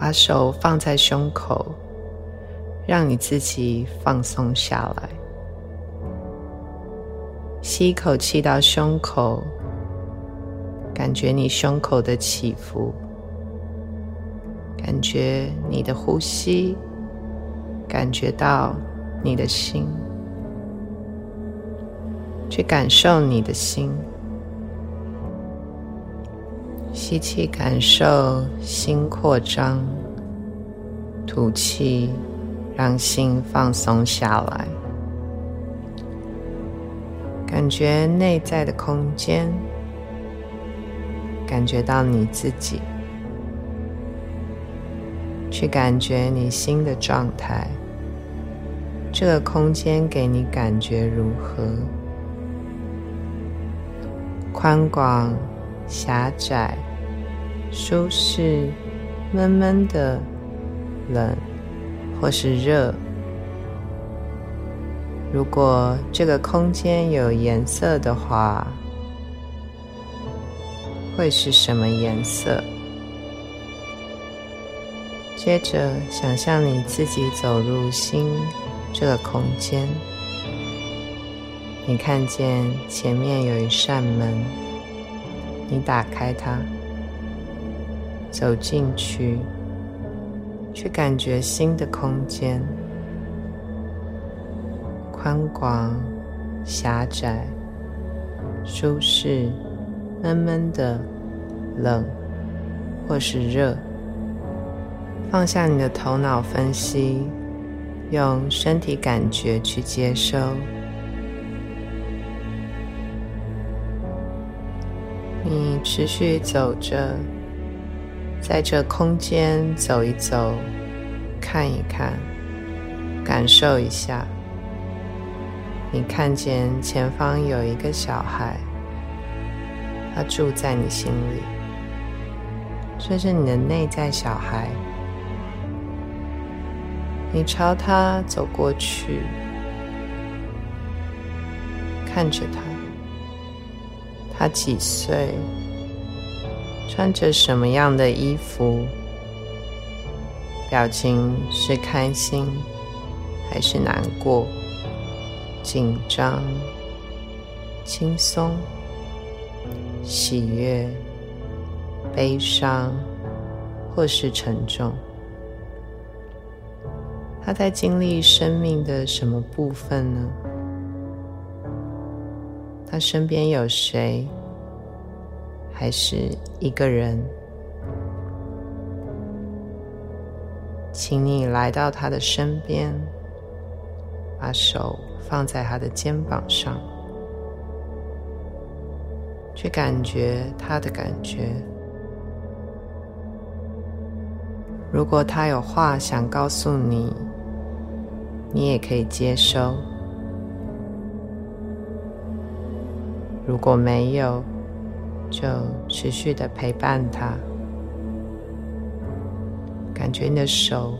把手放在胸口，让你自己放松下来。吸一口气到胸口，感觉你胸口的起伏，感觉你的呼吸，感觉到你的心，去感受你的心。吸气，感受心扩张；吐气，让心放松下来。感觉内在的空间，感觉到你自己，去感觉你心的状态。这个空间给你感觉如何？宽广、狭窄、舒适、闷闷的、冷，或是热？如果这个空间有颜色的话，会是什么颜色？接着，想象你自己走入心这个空间，你看见前面有一扇门，你打开它，走进去，去感觉新的空间。宽广、狭窄、舒适、闷闷的、冷或是热，放下你的头脑分析，用身体感觉去接收。你持续走着，在这空间走一走，看一看，感受一下。你看见前方有一个小孩，他住在你心里，这是你的内在小孩。你朝他走过去，看着他，他几岁？穿着什么样的衣服？表情是开心还是难过？紧张、轻松、喜悦、悲伤，或是沉重，他在经历生命的什么部分呢？他身边有谁？还是一个人？请你来到他的身边，把手。放在他的肩膀上，去感觉他的感觉。如果他有话想告诉你，你也可以接收；如果没有，就持续的陪伴他，感觉你的手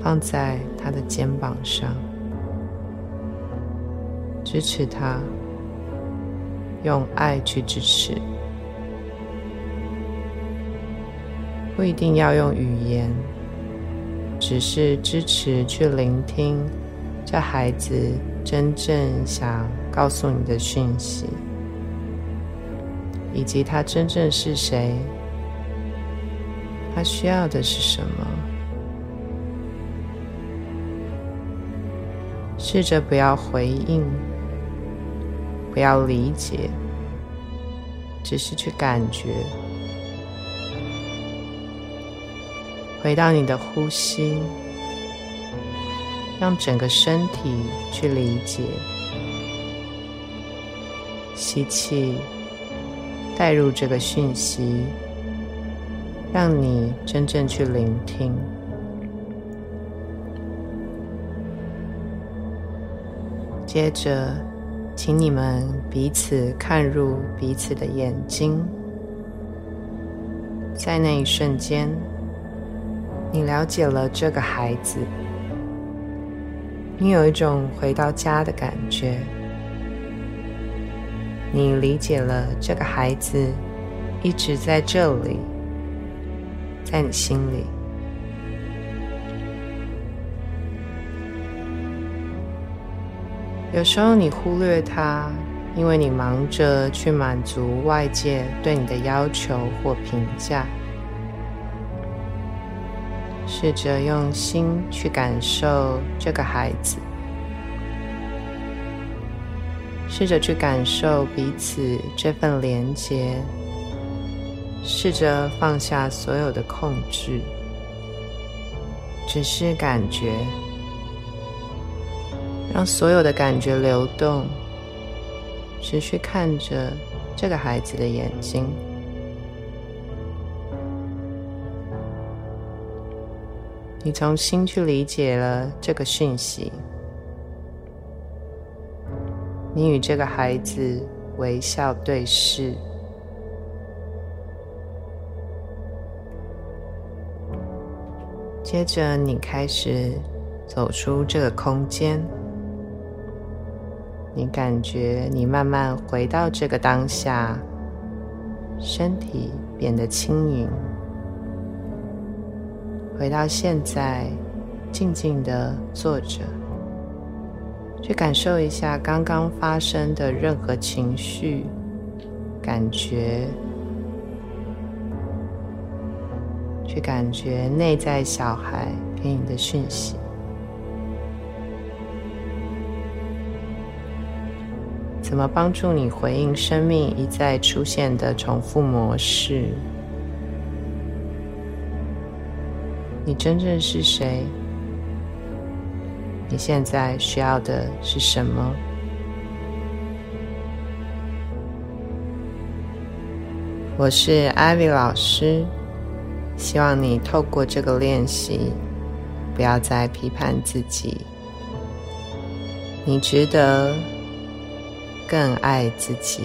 放在他的肩膀上。支持他，用爱去支持，不一定要用语言，只是支持去聆听这孩子真正想告诉你的讯息，以及他真正是谁，他需要的是什么。试着不要回应。不要理解，只是去感觉，回到你的呼吸，让整个身体去理解。吸气，带入这个讯息，让你真正去聆听。接着。请你们彼此看入彼此的眼睛，在那一瞬间，你了解了这个孩子，你有一种回到家的感觉，你理解了这个孩子一直在这里在你心里。有时候你忽略他因为你忙着去满足外界对你的要求或评价试着用心去感受这个孩子。试着去感受彼此这份连结，试着放下所有的控制，只是感觉。让所有的感觉流动，持续看着这个孩子的眼睛。你从心去理解了这个讯息。你与这个孩子微笑对视，接着你开始走出这个空间。你感觉你慢慢回到这个当下，身体变得轻盈，回到现在，静静的坐着，去感受一下刚刚发生的任何情绪、感觉，去感觉内在小孩给你的讯息。怎么帮助你回应生命一再出现的重复模式？你真正是谁？你现在需要的是什么？我是艾薇老师，希望你透过这个练习，不要再批判自己。你值得。更爱自己。